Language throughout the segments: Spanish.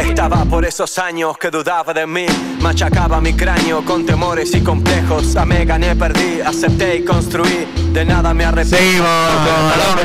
Estaba por esos años que dudaba de mí, machacaba mi cráneo con temores y complejos. Amé, gané, perdí, acepté y construí. De nada me arrepiento. Seguimos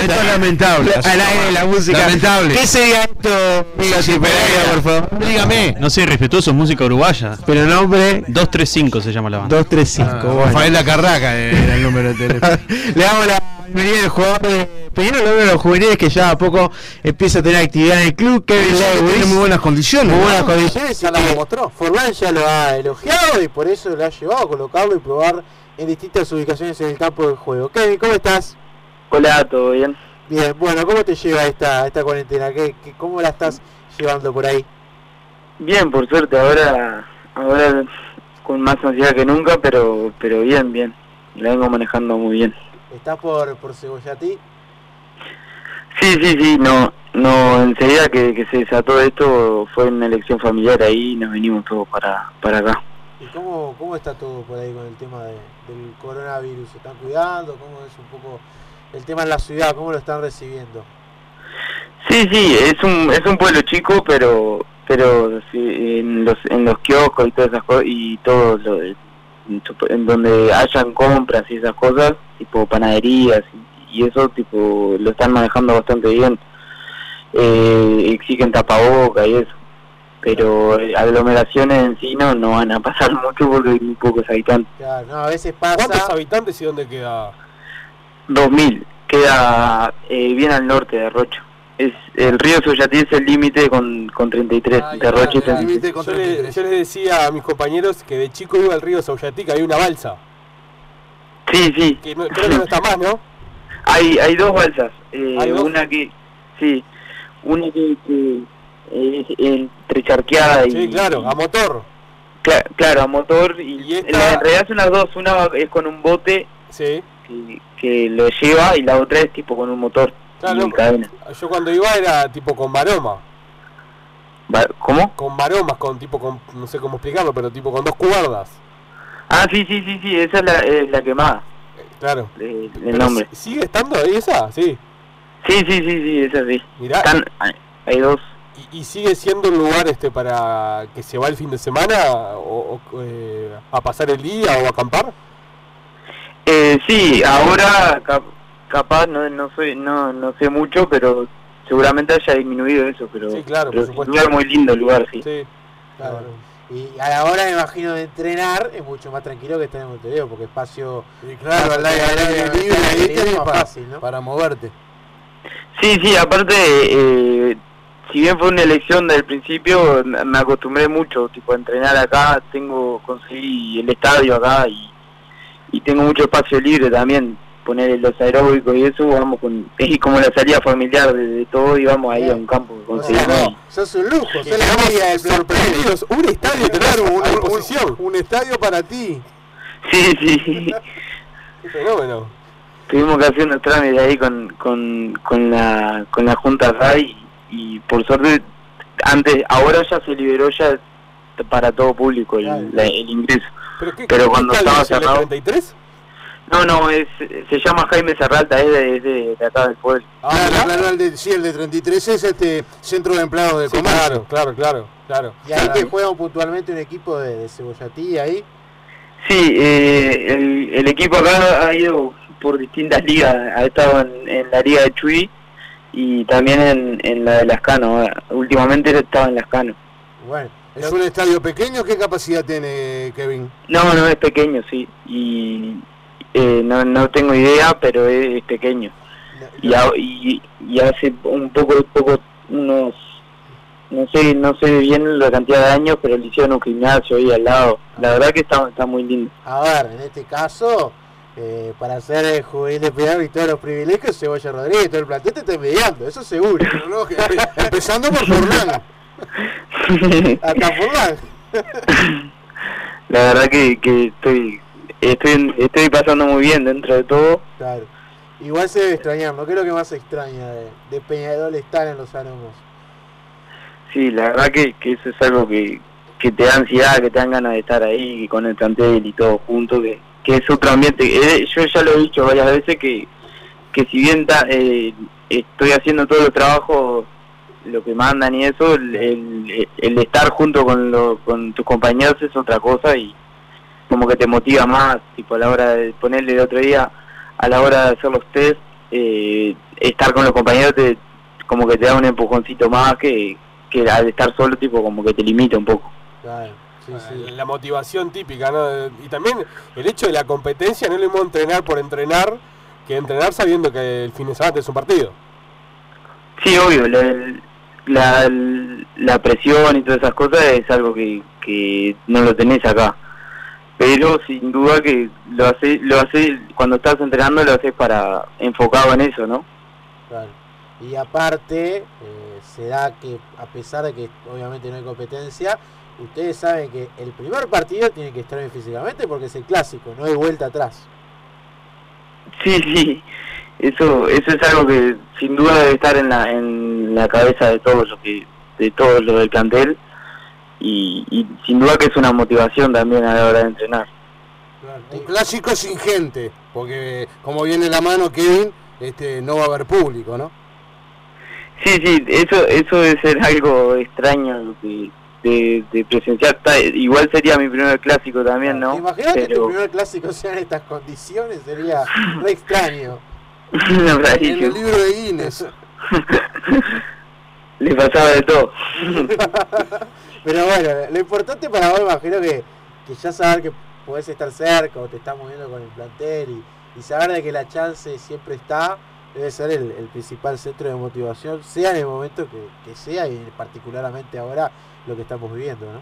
esto es lamentable. Al aire la música. Lamentable. ¿Qué sería esto, por favor? Dígame. No sé, respetuoso, música uruguaya. Pero nombre 235 se llama la banda. 235. Ah, bueno. Rafael La Carraca era el número de teléfono. Le damos la bienvenida al jugador de Peñarol, uno de los juveniles que ya a poco empieza a tener actividad en el club. Kevin Lewis. Tiene muy buenas condiciones. Muy ¿no? buenas condiciones. Ya la demostró. Forlán ya lo ha elogiado y por eso lo ha llevado a colocarlo y probar en distintas ubicaciones en el campo del juego. Kevin, ¿cómo estás? Hola, ¿todo bien? Bien, bueno, ¿cómo te lleva esta, esta cuarentena? ¿Qué, qué- cómo la estás llevando por ahí? Bien, por suerte, ahora ahora con más ansiedad que nunca, pero pero bien, bien. La vengo manejando muy bien. ¿Estás por, por Cebollatí? Sí, sí, sí, no, no, enseguida que, que se desató esto fue una elección familiar ahí y nos vinimos todos para, para acá. ¿Y cómo, cómo está todo por ahí con el tema de- del coronavirus? ¿Se están cuidando? ¿Cómo es un poco el tema en la ciudad? ¿Cómo lo están recibiendo? Sí, sí, es un es un pueblo chico, pero pero sí, en los en los kioscos y todas esas cosas y todo lo de- en sup- en donde hayan compras y esas cosas, tipo panaderías y, y eso tipo lo están manejando bastante bien. Eh, exigen tapaboca y eso. Pero eh, aglomeraciones en sí no, no van a pasar mucho porque hay muy pocos habitantes. Claro, no, a veces pasa. ¿Cuántos habitantes y dónde queda? 2000, queda eh, bien al norte de Rocha. Es, el río Soyatí es el límite con, con 33, Ah, de ya, Rocha y ya. 33. Yo, le- yo les decía a mis compañeros que de chico iba al río Sauyatí, que había una balsa. Sí, sí, Que no- creo que no está más, ¿no? hay, hay dos balsas. eh, ¿Hay dos? Una que, sí, una que, que es entre charqueada y... Sí, claro, a motor. Cla- claro, a motor y, Y esta- la- en realidad son las dos, una es con un bote Sí. que, que lo lleva y la otra es tipo con un motor Claro. Yo cuando iba era tipo con maroma. Va- ¿Cómo? Con maromas, con tipo, con, no sé cómo explicarlo, pero tipo con dos cuerdas. Ah, sí, sí, sí, sí, esa es la, es la quemada, Claro. eh, el nombre. si- ¿Sigue estando ahí esa? Sí. Sí, sí, sí, sí, esa sí. Mirá, Están, hay, dos. y, y sigue siendo un lugar este para que se va el fin de semana o, o, eh, a pasar el día o a acampar. Eh, sí, ahora capaz no no soy no no sé mucho, pero seguramente haya disminuido eso, pero, Sí, claro, pero por supuesto. es un lugar muy lindo el lugar, sí. Sí. Claro. Y a la hora, me imagino, de entrenar es mucho más tranquilo que estar en Montevideo, porque espacio. Claro, al aire, al aire libre, ahí es más para, fácil, ¿no? para moverte. Sí, sí, aparte, eh, si bien fue una elección del principio, me me acostumbré mucho, tipo, a entrenar acá, tengo, conseguí el estadio acá y, y tengo mucho espacio libre también, poner los aeróbicos y eso, vamos con, es como la salida familiar de, de todo y vamos ahí a un campo que O conseguimos sea, y- no, sos un lujo, sos la Quedamos media del plantel. sorprendidos. Un estadio Claro, un, a un- disposición. un estadio para ti. Sí, sí. Qué fenómeno. Tuvimos que hacer unos trámites ahí con, con, con la con la Junta acá y, y por suerte antes ahora ya se liberó ya para todo público el, Claro. la- el ingreso. ¿Pero, qué, Pero cuando estaba es el de cerrado- 33? No, no, es se llama Jaime Serralta, es de, es de, de acá del pueblo. Ah, claro, mirá. claro, el de, sí, el de 33 es este centro de empleados de Sí, comercio. claro, claro, claro, claro. Y ahí que juega puntualmente un equipo de, de Cebollatí ahí. Sí, eh, el, el equipo acá ha ido por distintas ligas, ha estado en, en la liga de Chuy y también en, en la de Lascano, últimamente estaba en Lascano. Bueno, ¿Es un estadio pequeño? ¿Qué capacidad tiene Kevin? No, no es pequeño, sí. Y eh, no, no tengo idea, pero es, pequeño. Y, y, y hace un poco, poco, unos, no sé, no sé bien la cantidad de años, pero le hicieron un gimnasio ahí al lado. La verdad que está, está muy lindo. a ver, en este caso, eh, para ser el juvenil de Peñarol y todos los privilegios, Cebolla Rodríguez, todo el plantel te está envidiando, eso seguro. No, empezando por Forlán. Hasta Forlán. la verdad que, que estoy, estoy, estoy pasando muy bien dentro de todo. Claro. Igual se debe extrañar, ¿no? ¿Qué es lo que más se extraña de, de Peñarol estar en los aromos? Sí, la verdad que, que eso es algo que, que te da ansiedad, que te dan ganas de estar ahí, con el plantel y todo junto, que, que es otro ambiente. Yo ya lo he dicho varias veces que, que si bien ta- eh, estoy haciendo todos los trabajos lo que mandan y eso, el, el, el estar junto con, lo, con tus compañeros es otra cosa y como que te motiva más, tipo a la hora de ponerle el otro día, a la hora de hacer los test, eh, estar con los compañeros te, como que te da un empujoncito más que, que al estar solo, tipo como que te limita un poco. Claro, sí, sí. La motivación típica, ¿no? Y también el hecho de la competencia, no es lo mismo entrenar por entrenar que entrenar sabiendo que el fin de semana es un partido. Sí, obvio, la, la, la presión y todas esas cosas es algo que, que no lo tenés acá. Pero sin duda que lo hace, lo hace cuando estás entrenando lo haces para enfocado en eso, ¿no? Claro. Y aparte, eh, se da que a pesar de que obviamente no hay competencia, ustedes saben que el primer partido tiene que estar bien físicamente porque es el clásico, no hay vuelta atrás. Sí, sí, eso, eso es algo que sin duda debe estar en la, en la cabeza de todos los que, de todos los del plantel y, y sin duda que es una motivación también a la hora de entrenar. Un clásico sin gente, porque como viene la mano Kevin, este no va a haber público, ¿no? Sí, sí, eso, eso debe ser algo extraño de, de presenciar. Igual sería mi primer clásico también, ¿no? Imagínate que tu Pero primer clásico sea en estas condiciones, sería re extraño. En rarísimo. el libro de Guinness. Le pasaba de todo. Pero bueno, lo importante para vos, imagino que, que ya saber que podés estar cerca o te estás moviendo con el plantel y, y saber de que la chance siempre está, debe ser el, el principal centro de motivación, sea en el momento que, que sea y particularmente ahora lo que estamos viviendo, ¿no?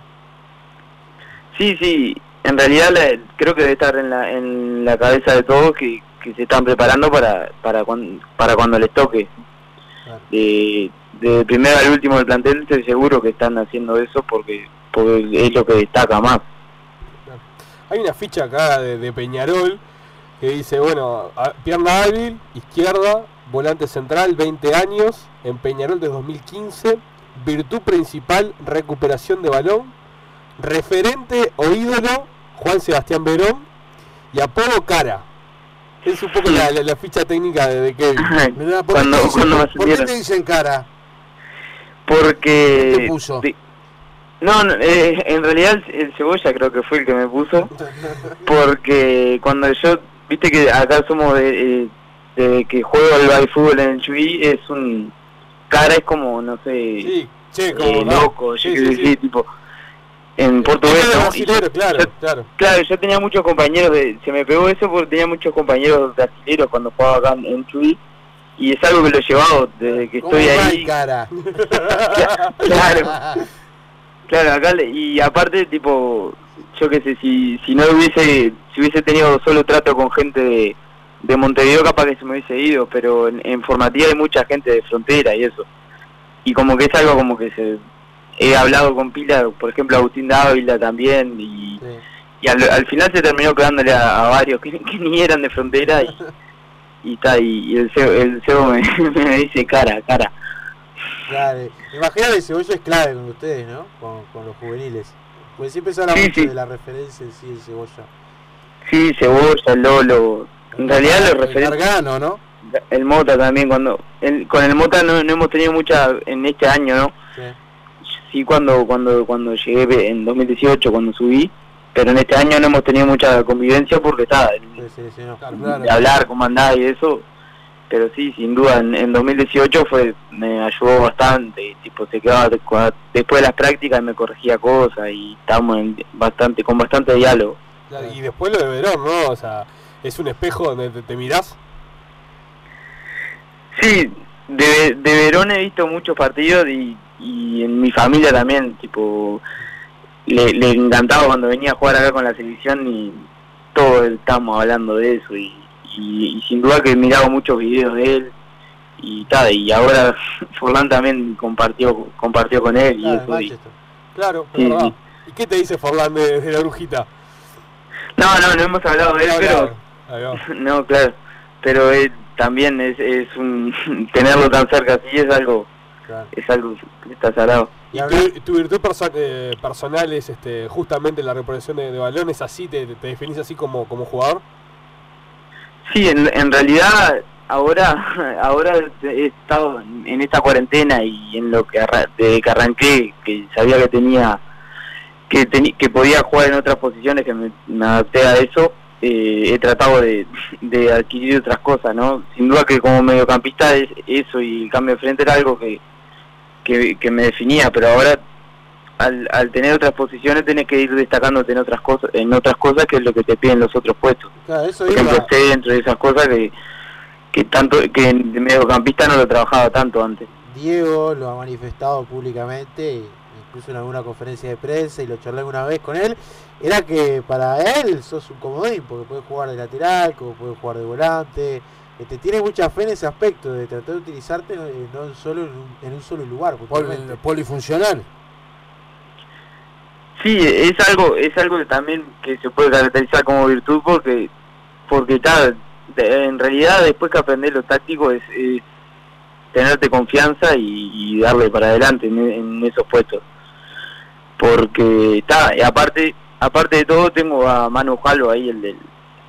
Sí, sí, en realidad la- creo que debe estar en la, en la cabeza de todos que, que se están preparando para, para, cuan- para cuando les toque. Claro. De primero al último del plantel estoy seguro que están haciendo eso porque, porque es lo que destaca más. Hay una ficha acá de, de Peñarol que dice, bueno, a- pierna hábil, izquierda, volante central, 20 años, en Peñarol de 2015, virtud principal, recuperación de balón, referente o ídolo, Juan Sebastián Verón, y apodo cara. Es un poco la, la- la ficha técnica de, de Kevin. Mirá, ¿por, Cuando- qué dicen, por qué te dicen cara? Porque... ¿Qué puso? de- no, no, eh, en realidad el, cebolla creo que fue el que me puso. porque cuando yo, viste que acá somos de, eh, de que juego al al fútbol en el Chuy, es un cara es como, no sé, Sí, che, eh, como no. loco, Sí, yo sí, sí. sé, tipo, en portugués, ¿no? Y brasilero, yo- claro, yo- claro. claro, yo tenía muchos compañeros, de, se me pegó eso porque tenía muchos compañeros brasileños cuando jugaba acá en- en Chuy, y es algo que lo he llevado desde que ¿Cómo estoy ahí. cara? Claro. Claro, acá le- y aparte tipo, yo qué sé, si, si no hubiese, si hubiese tenido solo trato con gente de, de Montevideo capaz que se me hubiese ido, pero en, en formativa hay mucha gente de frontera y eso. Y como que es algo como que se he hablado con pila, por ejemplo Agustín Dávila también y, Sí. y al, al final se terminó quedándole a, a varios que, que ni eran de frontera y y está y, el CEO, el CEO me, me dice cara, cara. Claro. Imagino que Cebolla es clave con ustedes, ¿no? Con, con los juveniles. Pues siempre se habla Sí, mucho sí. de la referencia en sí de Cebolla. Sí, Cebolla, Lolo. En realidad los El referentes, Gargano, ¿no? el Mota también, cuando el- con el Mota no, no hemos tenido mucha en este año, ¿no? Sí. Sí, cuando cuando cuando llegué en 2018, cuando subí, pero en este año no hemos tenido mucha convivencia porque está, Se seleccionó. Claro. de hablar, cómo andaba y eso, pero sí, sin duda, en, en 2018 fue me ayudó bastante, tipo se quedaba después de las prácticas me corregía cosas y estábamos en bastante con bastante diálogo. Claro, Y después lo de Verón, ¿no? O sea, es un espejo donde te, te mirás. Sí, de, de Verón he visto muchos partidos y, y en mi familia también, tipo, le, le encantaba cuando venía a jugar acá con la selección y todos estábamos hablando de eso y, y, y sin duda que miraba muchos videos de él y tal, y ahora Forlán también compartió compartió con él y Claro, eso. y-. Claro, Sí, sí. ¿Y qué te dice Forlán de, de la brujita? no, no, no hemos hablado de él, pero no, claro, pero él también es, es un tenerlo tan cerca así es algo Claro. es algo que está salado. Y ¿Y habla- tu, tu virtud perso- eh, personal es este, justamente la reproducción de, de balones? ¿Así te, te definís así como, como jugador? Sí, en, en realidad ahora ahora he estado en esta cuarentena y en lo que desde que arranqué que sabía que tenía que que podía jugar en otras posiciones que me, adapté a eso eh, he tratado de, adquirir otras cosas no sin duda que como mediocampista es eso y el cambio de frente era algo que, que, me definía pero ahora al, al, tener otras posiciones tenés que ir destacándote en otras cosas en otras cosas que es lo que te piden los otros puestos claro, eso por ejemplo centro y esas cosas que que tanto que en mediocampista no lo trabajaba tanto antes. Diego lo ha manifestado públicamente, incluso en alguna conferencia de prensa y lo charlé alguna vez con él, era que para él sos un comodín, porque puedes jugar de lateral, como puedes jugar de volante, este, tiene mucha fe en ese aspecto de tratar de utilizarte eh, no solo en un, solo lugar, polifuncional. Sí, es algo, es algo también que se puede caracterizar como virtud porque, porque tal, en realidad después que aprender lo táctico es, tenerte confianza y, darle para adelante en, esos puestos. Porque está aparte aparte de todo tengo a Manu Jalo ahí el del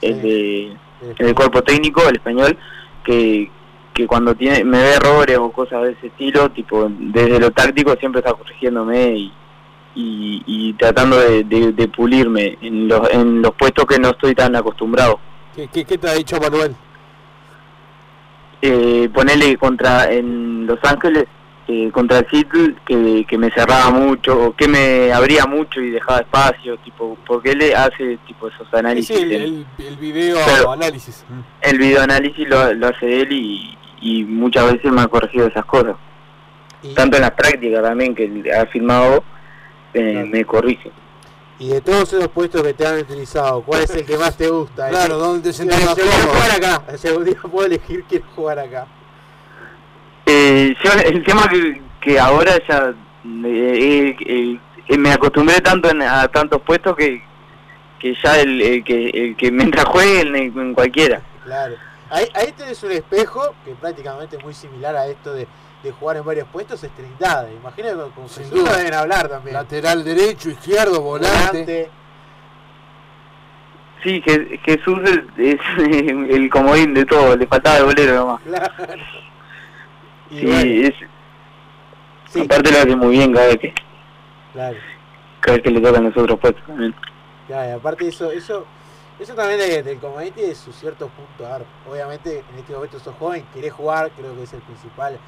el de el cuerpo técnico el español que que cuando tiene me ve errores o cosas de ese estilo tipo desde lo táctico siempre está corrigiéndome y y, tratando de, de, pulirme en los, en los puestos que no estoy tan acostumbrado. ¿Qué, qué, te ha dicho Manuel? Eh, ponerle contra en Los Ángeles, eh, contra el Seattle, que, que me cerraba mucho, o que me abría mucho y dejaba espacio, tipo, porque él hace tipo esos análisis. Sí, el, el, video análisis. El video análisis lo, hace él y, y, muchas veces me ha corregido esas cosas. Tanto en las prácticas también, que ha filmado, eh, me corrige. Y de todos esos puestos que te han utilizado, ¿cuál es el que más te gusta? Claro, ¿dónde te más cómodo? jugar acá. El puedo elegir quién jugar acá. Eh, yo, el tema que, que ahora ya eh, eh, me acostumbré tanto a tantos puestos que, que ya el, que, el que mientras juegue en, en cualquiera. Claro. Ahí, ahí tenés un espejo que prácticamente es muy similar a esto de de jugar en varios puestos es Trindade. Imagínate con Sin duda deben hablar también. Lateral derecho, izquierdo, volante. Sí, Jesús es, el comodín de todo, le faltaba el bolero nomás. Claro. Sí, es, sí, aparte lo hace muy bien cada vez que, claro. cada vez que le tocan los otros puestos también. Claro, y aparte eso, eso, eso también del comodín tiene su cierto punto. obviamente en este momento sos joven, querés jugar, creo que es el principal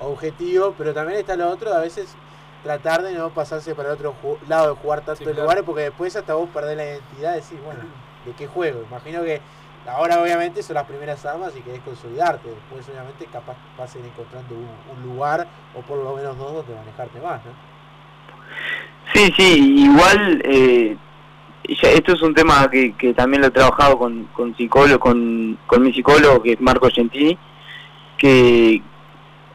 objetivo, pero también está lo otro, a veces tratar de no pasarse para el otro lado de jugar tantos lugares, porque después hasta vos perdés la identidad, decís, bueno, ¿de qué juego? Imagino que ahora obviamente son las primeras armas y querés consolidarte, después obviamente capaz vas a ir encontrando un, lugar o por lo menos dos donde manejarte más, ¿no? Sí, sí, igual eh, esto es un tema que, que, también lo he trabajado con, con psicólogo, con, con mi psicólogo que es Marco Gentini, que,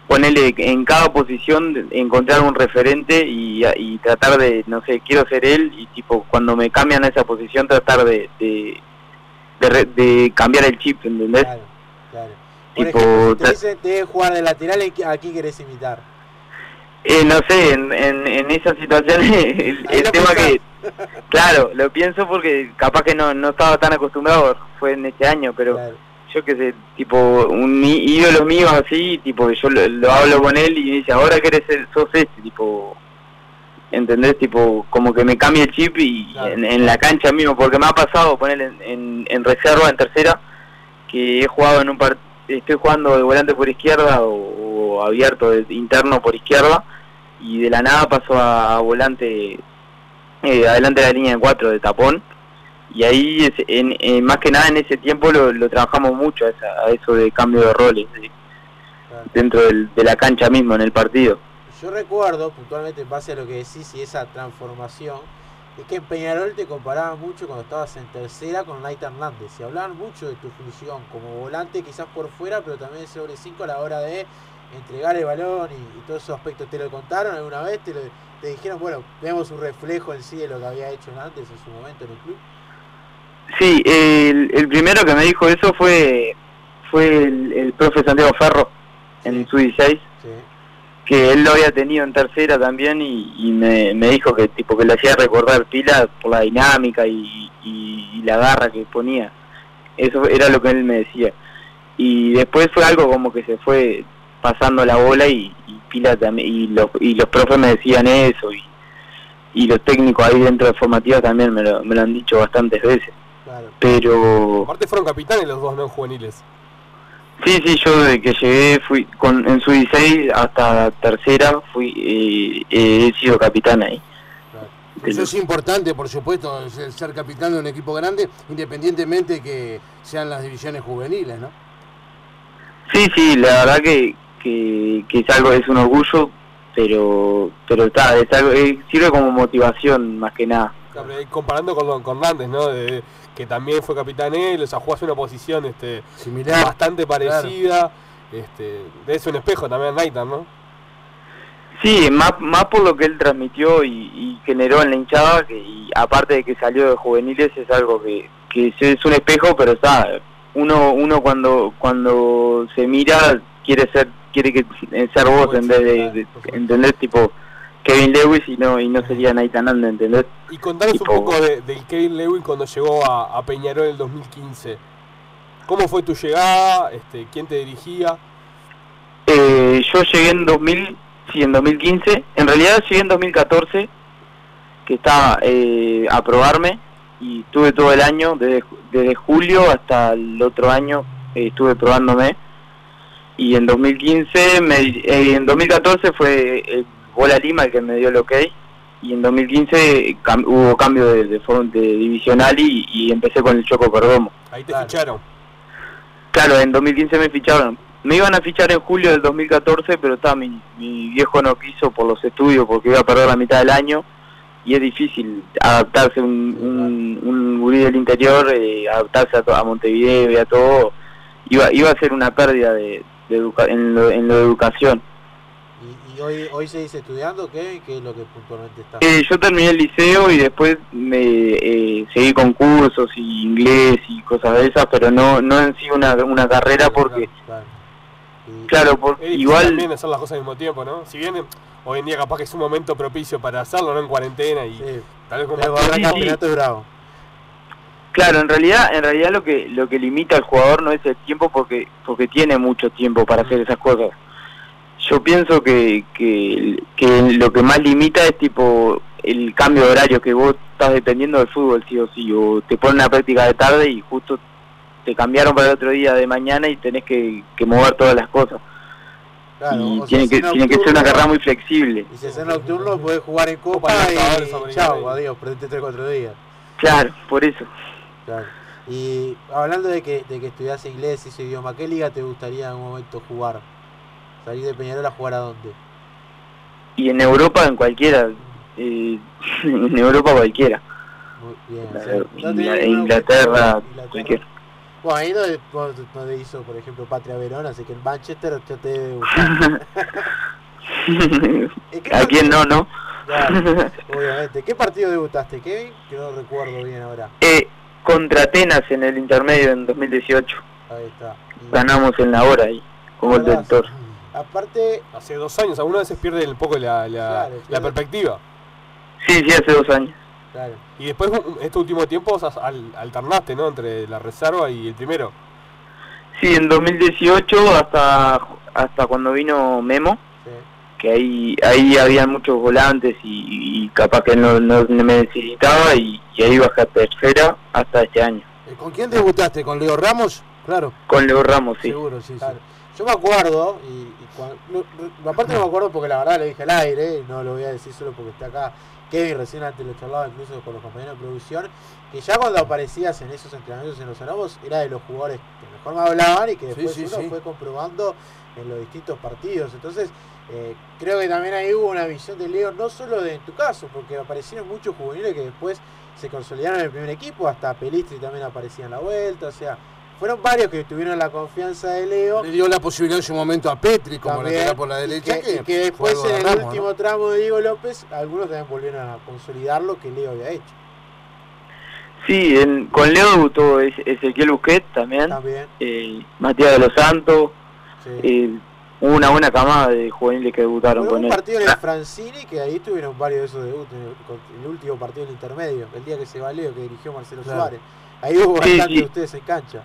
ponerle en cada posición encontrar un referente y, tratar de no sé quiero ser él y tipo cuando me cambian a esa posición tratar de, cambiar el chip ¿entendés? claro, claro. tipo te dice te jugar de lateral ¿a quién querés imitar? Eh, no sé en, en, en esas situaciones el, tema que claro lo pienso porque capaz que no, no estaba tan acostumbrado fue en este año pero yo qué sé, tipo, un ídolo mío así, tipo, yo lo, hablo con él y me dice, ahora que eres el, sos este, tipo, ¿entendés? Tipo, como que me cambia el chip y en, la cancha mismo, porque me ha pasado poner en, en, reserva, en tercera, que he jugado en un partido, estoy jugando de volante por izquierda o, abierto de, interno por izquierda y de la nada paso a, volante eh, adelante de la línea de cuatro de tapón y ahí en, más que nada en ese tiempo lo, trabajamos mucho a, eso de cambio de roles dentro de la cancha mismo en el partido yo recuerdo puntualmente en base a lo que decís y esa transformación es que en Peñarol te comparaban mucho cuando estabas en tercera con Light Hernández. Y hablaban mucho de tu función como volante quizás por fuera pero también sobre cinco a la hora de entregar el balón y, todos esos aspectos. Te lo contaron alguna vez te, te dijeron bueno vemos un reflejo en sí de lo que había hecho antes en su momento en el club Sí, el, el primero que me dijo eso fue fue el, el profe Santiago Ferro en su 16 que él lo había tenido en tercera también y, me, me, dijo que tipo que le hacía recordar pila por la dinámica y, y, la garra que ponía eso era lo que él me decía y después fue algo como que se fue pasando la bola y, Pila también, y los, y los profes me decían eso y, y los técnicos ahí dentro de formativa también me lo, me lo han dicho bastantes veces. Claro. Pero Aparte fueron capitanes los dos, ¿no? Juveniles. Sí, sí, yo desde que llegué fui con, en su 16 hasta tercera fui eh, eh, he sido capitán ahí. Eso es importante, por supuesto, ser capitán de un equipo grande, independientemente que sean las divisiones juveniles, ¿no? Sí, sí, la verdad que, que, que es algo, es un orgullo, pero pero está, es algo, sirve como motivación más que nada. Claro, Comparando con, con Hernández, ¿no? De- que también fue capitán él, o sea, jugó una posición este, Similar. bastante parecida. Este, es un espejo también Naitan, ¿no? Sí, más, más por lo que él transmitió y, y generó en la hinchada, que, y aparte de que salió de juveniles, es algo que, que es- un espejo, pero está, uno uno cuando cuando se mira quiere ser quiere que eh, ser vos en vez de, de- entender tipo Kevin Lewis y no y no sería Nathan Ande, ¿entendés? Y contanos Tipo- un poco de, del Kevin Lewin cuando llegó a, a Peñarol en el 2015. ¿Cómo fue tu llegada? Este, ¿Quién te dirigía? Eh, yo llegué en 2000, sí, en 2015. En realidad llegué en 2014, que estaba eh, a probarme y estuve todo el año, desde, desde julio hasta el otro año eh, estuve probándome. Y en 2015, me, eh, en 2014 fue el Bola Lima el que me dio el ok. Y en 2015 cam- hubo cambio de, de, divisional y, y empecé con el Choco Perdomo. Ahí te Claro. ficharon. Claro, en 2015 me ficharon. Me iban a fichar en julio del 2014, pero está, mi, mi viejo no quiso por los estudios porque iba a perder la mitad del año y es difícil adaptarse un, un, un gurí del interior, eh, adaptarse a, to- a Montevideo y a todo. Iba, iba a ser una pérdida de, de educa- en, lo, en lo de educación. ¿Y, hoy, hoy seguís estudiando qué? ¿Qué es lo que puntualmente está? Eh, yo terminé el liceo y después me eh, seguí con cursos y inglés y cosas de esas, pero no no en sí una, una carrera porque, Claro. Y- claro, igual... también hacer las cosas al mismo tiempo, ¿no? Si bien hoy en día capaz que es un momento propicio para hacerlo, ¿no? En cuarentena y Sí, tal vez el Barra sí, Campeonato es bravo. Claro, en realidad, en realidad lo que lo que limita al jugador no es el tiempo porque porque tiene mucho tiempo para hacer esas cosas. Yo pienso que, que, que lo que más limita es tipo el cambio de horario que vos estás dependiendo del fútbol sí o sí o te ponen una práctica de tarde y justo te cambiaron para el otro día de mañana y tenés que, que mover todas las cosas. Claro, y sea, tiene que tiene que ser una carrera muy flexible. Y si haces nocturno, podés jugar en Copa y Sudamericana chao, y- adiós, perdiste 3-4 días. Claro, por eso. Claro. Y hablando de que, de que estudias inglés y ese idioma, ¿qué liga te gustaría en algún momento jugar? Salir de Peñarol a jugar a dónde? Y en Europa, en cualquiera, eh, en Europa cualquiera. Muy bien. o sea, no Inglaterra, objetivo, cualquiera. Bueno, ahí donde, donde hizo, por ejemplo, Patria Verón, así que en Manchester ya te debe gustar. ¿En qué ¿A quién no, no? Claro, obviamente. ¿Qué partido debutaste, Kevin? Que no recuerdo bien ahora. Eh, contra Atenas en el intermedio en 2018. Ahí está. Y- Ganamos en la hora ahí, con gol del Toro. Aparte, hace dos años, algunas veces pierde un poco la, la, Claro, la claro. perspectiva. Sí, sí, hace dos años. claro. Y después, un- este último tiempo, o sea, al- alternaste, ¿no? Entre la reserva y el primero. Sí, en 2018 hasta hasta cuando vino Memo, Sí. que ahí ahí había muchos volantes y, y capaz que no, no me necesitaba y, y ahí bajé a tercera hasta este año. ¿Con quién debutaste? ¿Con Leo Ramos? Claro, Con Leo Ramos, sí. seguro, sí, sí. Yo me acuerdo, y, no- aparte no me acuerdo porque la verdad le dije al aire, y no lo voy a decir solo porque está acá Kevin, recién antes lo charlaba incluso con los compañeros de producción, que ya cuando aparecías en esos entrenamientos en los Anobos era de los jugadores que mejor me hablaban y que después sí, uno sí. fue comprobando en los distintos partidos. Entonces, eh, creo que también ahí hubo una visión de Leo, no solo de en tu caso, porque aparecieron muchos juveniles que después se consolidaron en el primer equipo, hasta Pelistri también aparecía en la vuelta, o sea, fueron varios que tuvieron la confianza de Leo. Le dio la posibilidad en su momento a Petri como También, lateral por la y derecha. que, y que después en el Ramos, último ¿no? tramo de Diego López, algunos también volvieron a consolidar lo que Leo había hecho. Sí, en- con Leo debutó Es- Ezequiel Busquets también, También, eh, Matías de los Santos, sí. eh, hubo una buena camada de juveniles que debutaron con un él. partido en el Francini que ahí tuvieron varios de esos debuts, en el, el último partido del intermedio, el día que se va Leo, que dirigió Marcelo Claro. Suárez. Ahí hubo Sí, bastante sí. de ustedes en cancha.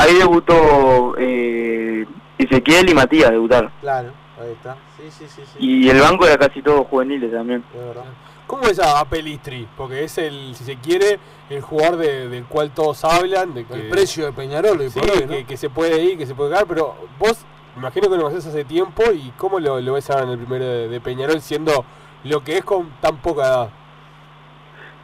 Ahí debutó eh, Ezequiel y Matías debutaron. Claro, ahí está. Sí, sí, sí. sí. Y el banco era casi todo juveniles también. De verdad. ¿Cómo es a Pelistri? Porque es el, si se quiere, el jugador de- del cual todos hablan, de que, El precio de Peñarol hoy sí, por hoy, ¿no? que, que se puede ir, que se puede ganar, pero vos, imagino que lo conocés hace tiempo y cómo lo, lo ves ahora en el primero de, de Peñarol siendo lo que es con tan poca edad.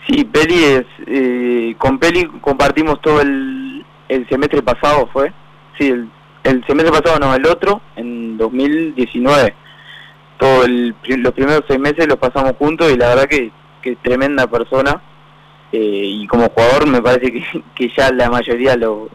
Sí, Peli es. eh, con Peli compartimos todo el, el semestre pasado, ¿fue? Sí, el, el semestre pasado, no, el otro, en 2019. Todo el, los primeros seis meses los pasamos juntos y la verdad que, que tremenda persona. eh, y como jugador me parece que, que ya la mayoría lo,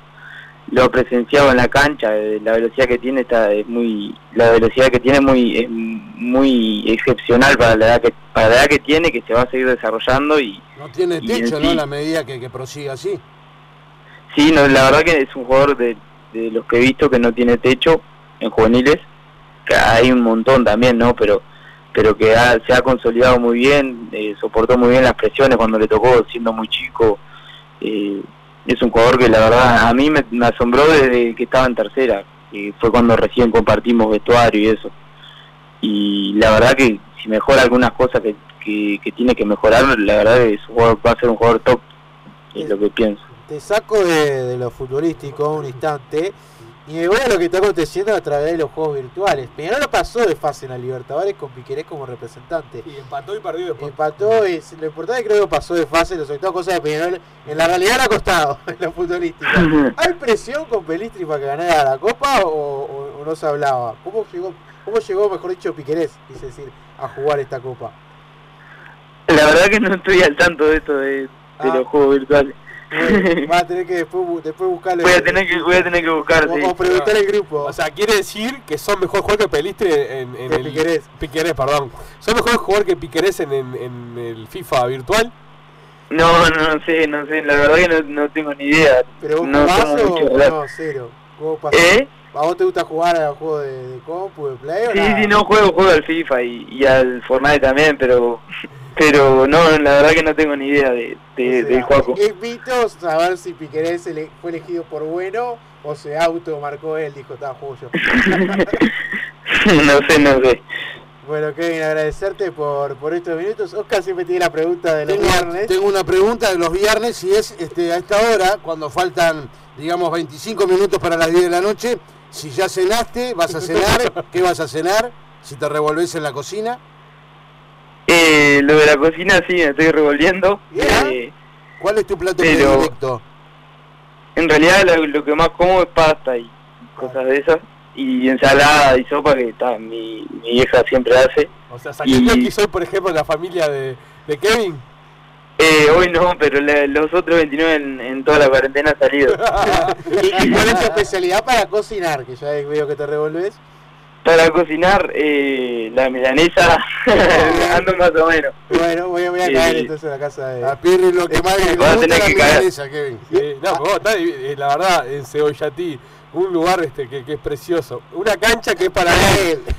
lo ha presenciado en la cancha. eh, la velocidad que tiene está es muy. La velocidad que tiene muy, es muy excepcional para la edad que, para la edad que tiene, que se va a seguir desarrollando y No tiene Y techo, ¿no? La medida que, que prosiga así. Sí, no, la verdad que es un jugador de, de los que he visto que no tiene techo en juveniles, que hay un montón también, ¿no? Pero pero que ha- se ha consolidado muy bien, eh, soportó muy bien las presiones cuando le tocó siendo muy chico. eh, es un jugador que la verdad a mí me, me asombró desde que estaba en tercera, que fue cuando recién compartimos vestuario y eso. Y la verdad que si mejora algunas cosas que, que, que tiene que mejorar, la verdad que es un jugador, va a ser un jugador top, es lo que pienso. Te saco de, de lo futbolístico un instante y me voy a lo que está aconteciendo a través de los juegos virtuales. Peñarol lo pasó de fase en la Libertadores con Piquerés como representante. Y empató y perdió después. Empató y lo importante creo que pasó de fase, los octavos cosas de Peñarol en la realidad le ha costado en lo futbolístico. ¿Hay presión con Pelistri para que ganara la copa o, o- o no se hablaba? ¿Cómo llegó, cómo llegó mejor dicho, Piquerés, quise decir, a jugar esta copa? La verdad que no estoy al tanto de esto de, de Ah. los juegos virtuales. Bueno, vas a tener que después, bu- después buscarle. Voy a tener que, voy a tener que buscar, o, sí. o preguntar el grupo. O sea, quiere decir que son mejor jugador que Pelistri en, en Que el... Piquerés. Piquerés, perdón. ¿Son mejor jugador que Piquerés en, en, en el FIFA virtual? No, no, no sé, no sé, la verdad que no, no tengo ni idea. ¿Pero vos no o o no? Cero. ¿Eh? ¿A vos te gusta jugar a los juegos de, de compu, de play o Sí, nada? sí, no juego, juego al FIFA y, y al Fortnite también, pero pero no, la verdad que no tengo ni idea de, de, O sea, del juego. Es mito saber si Piquerés fue elegido por bueno o se auto marcó él, dijo, estaba juego yo. no sé, no sé. Bueno, Kevin, agradecerte por, por estos minutos. Oscar siempre tiene la pregunta de los Tengo, viernes. tengo una pregunta de los viernes y es este, a esta hora, cuando faltan, digamos, 25 minutos para las 10 de la noche, si ya cenaste, vas a cenar, ¿qué vas a cenar? Si te revolvés en la cocina. Eh, lo de la cocina sí, me estoy revolviendo. Eh, ¿Cuál es tu plato predilecto? en realidad lo, lo que más como es pasta y cosas de esas. Y ensalada y sopa que ta, mi, mi vieja siempre hace. O sea, Y- que soy, por ejemplo, la familia de, de Kevin. Eh, hoy no, pero la- los otros 29 en, en toda la cuarentena han salido. ¿Y, y cuál es tu especialidad para cocinar? Que ya veo que te revolves. Para cocinar, eh, la milanesa ando más o menos. Bueno, voy, a- voy a Sí. caer entonces a la casa de... A Pirri lo que más le gusta la que caer. milanesa, Kevin. Eh, no, vos eh, la verdad, en Cebollatí, un lugar este que, que es precioso. Una cancha que es para él.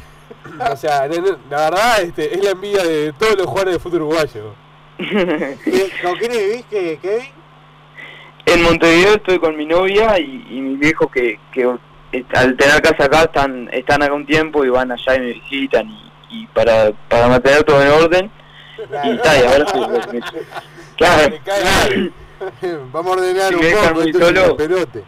O sea, la verdad este, es la envidia de todos los jugadores de fútbol uruguayo. ¿Qué- ¿Con quién vivís, que, Kevin? En Montevideo estoy con mi novia y, y mis viejos que, que eh, al tener casa acá están están acá un tiempo y van allá y me visitan y, y para, para mantener todo en orden y está, y ahora con ellos. Claro, Vamos a ordenar Si un me poco, solo. pelote.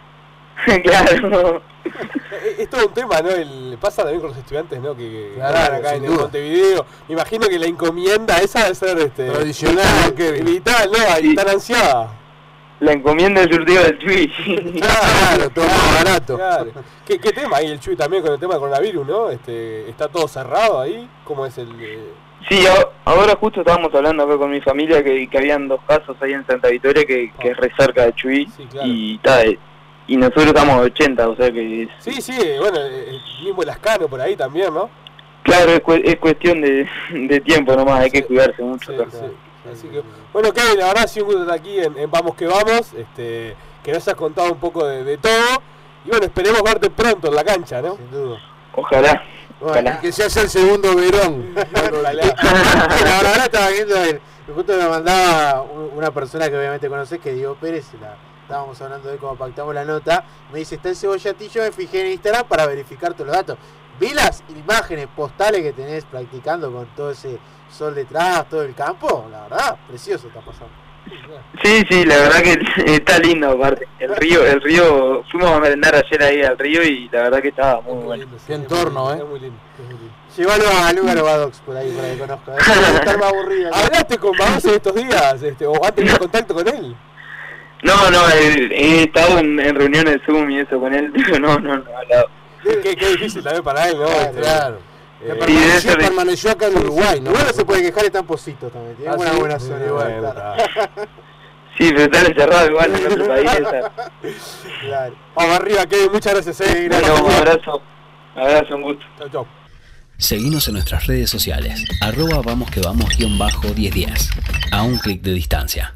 claro. Eh, Es todo un tema, ¿no? El, pasa también con los estudiantes, ¿no? Que, que Claro, acá en. Montevideo. Me imagino que la encomienda esa debe ser este, Tradicional, vital, ¿no? Y Sí. tan ansiada. La encomienda del surtido del Twitch. Claro, todo más barato. Claro. ¿Qué, ¿Qué tema ahí el Chuy también con el tema del coronavirus, no? Este, ¿Está todo cerrado ahí? ¿Cómo es el...? eh, Sí, ahora justo estábamos hablando acá con mi familia que, que habían dos casos ahí en Santa Victoria que, que es re cerca de Chuy Sí, claro. y, eh, y nosotros estamos a 80, o sea que es, Sí, sí, bueno, eh, el mismo Lascano por ahí también, ¿no? claro, es, cu- es cuestión de, de tiempo nomás, hay que cuidarse mucho. Sí, acá. Sí. Así que, bueno, Kevin, la verdad ha sido un gusto estar aquí en, en Vamos que Vamos, este, que nos has contado un poco de, de todo. Y bueno, esperemos verte pronto en la cancha, ¿no? Sin duda. Ojalá. Bueno, Ojalá. Que se hace el segundo verón. la verdad, estaba viendo el, justo me mandaba un- una persona que obviamente conoces que Diego Pérez la, estábamos hablando de cómo pactamos la nota, me dice, está el cebollatillo, me fijé en Instagram para verificar todos los datos. Vi las imágenes postales que tenés practicando con todo ese sol detrás, todo el campo, la verdad, precioso está pasando. Sí, sí, la verdad que está lindo aparte. El río, el río, fuimos a merendar ayer ahí al río y la verdad que estaba muy Muy bueno. lindo, sí, Qué entorno, muy ¿eh? es muy lindo, es muy lindo. Llévalo a Lugar Badox por ahí, para que conozca. Estar más aburrido. ¿Hablaste con Badox en estos días? Este, ¿O has tenido contacto con él? No, no, he, he estado en, en reuniones de Zoom y eso con él, pero no, no, no he hablado. Qué, qué difícil también para él, ¿no? Ah, Este, claro. Eh, Que Sí, permaneció, permaneció acá en Uruguay, ¿no? Igual no se puede quejar, está en Positos también. Tiene ah, una sí, buena sí, zona igual. bueno, está. Sí, pero estar encerrado igual en otro país. está. Claro. Vamos arriba, Kevin, muchas gracias, eh. Bueno, un abrazo. Abrazo, un gusto. Chau, chau. Seguinos en nuestras redes sociales, arroba vamos que vamos guion bajo 1010, a un clic de distancia.